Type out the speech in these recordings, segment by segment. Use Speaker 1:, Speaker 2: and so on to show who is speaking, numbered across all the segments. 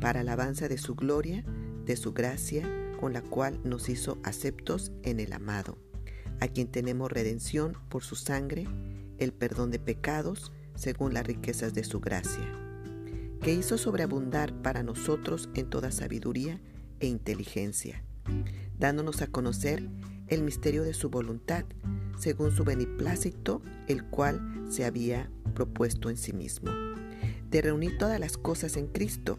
Speaker 1: para alabanza de su gloria, de su gracia, con la cual nos hizo aceptos en el amado, a quien tenemos redención por su sangre, el perdón de pecados, según las riquezas de su gracia, que hizo sobreabundar para nosotros en toda sabiduría e inteligencia, dándonos a conocer el misterio de su voluntad, según su beneplácito, el cual se había propuesto en sí mismo, de reunir todas las cosas en Cristo,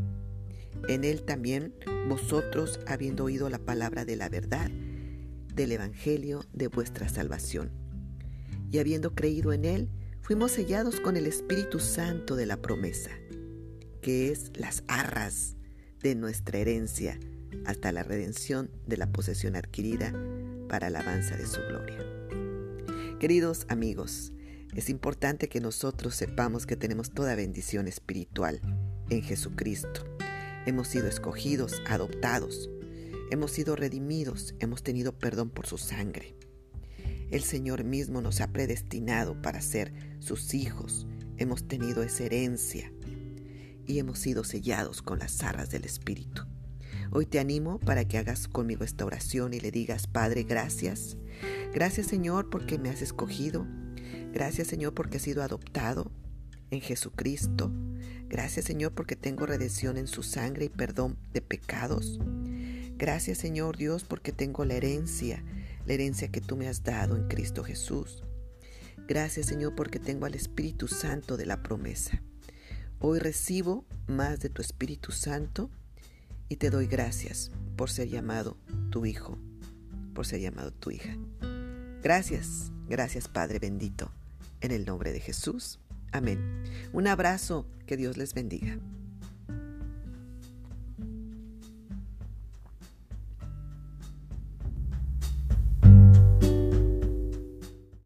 Speaker 1: en él también vosotros, habiendo oído la palabra de la verdad, del Evangelio de vuestra salvación, y habiendo creído en él, fuimos sellados con el Espíritu Santo de la promesa, que es las arras de nuestra herencia hasta la redención de la posesión adquirida para alabanza de su gloria. Queridos amigos, es importante que nosotros sepamos que tenemos toda bendición espiritual en Jesucristo Hemos sido escogidos, adoptados. Hemos sido redimidos, hemos tenido perdón por su sangre. El Señor mismo nos ha predestinado para ser sus hijos. Hemos tenido esa herencia y hemos sido sellados con las arras del Espíritu. Hoy te animo para que hagas conmigo esta oración y le digas, Padre, gracias. Gracias Señor porque me has escogido. Gracias Señor porque he sido adoptado en Jesucristo. Gracias Señor porque tengo redención en su sangre y perdón de pecados. Gracias Señor Dios porque tengo la herencia, la herencia que tú me has dado en Cristo Jesús. Gracias Señor porque tengo al Espíritu Santo de la promesa. Hoy recibo más de tu Espíritu Santo y te doy gracias por ser llamado tu Hijo, por ser llamado tu hija. Gracias, gracias Padre bendito, en el nombre de Jesús. Amén. Un abrazo, que Dios les bendiga.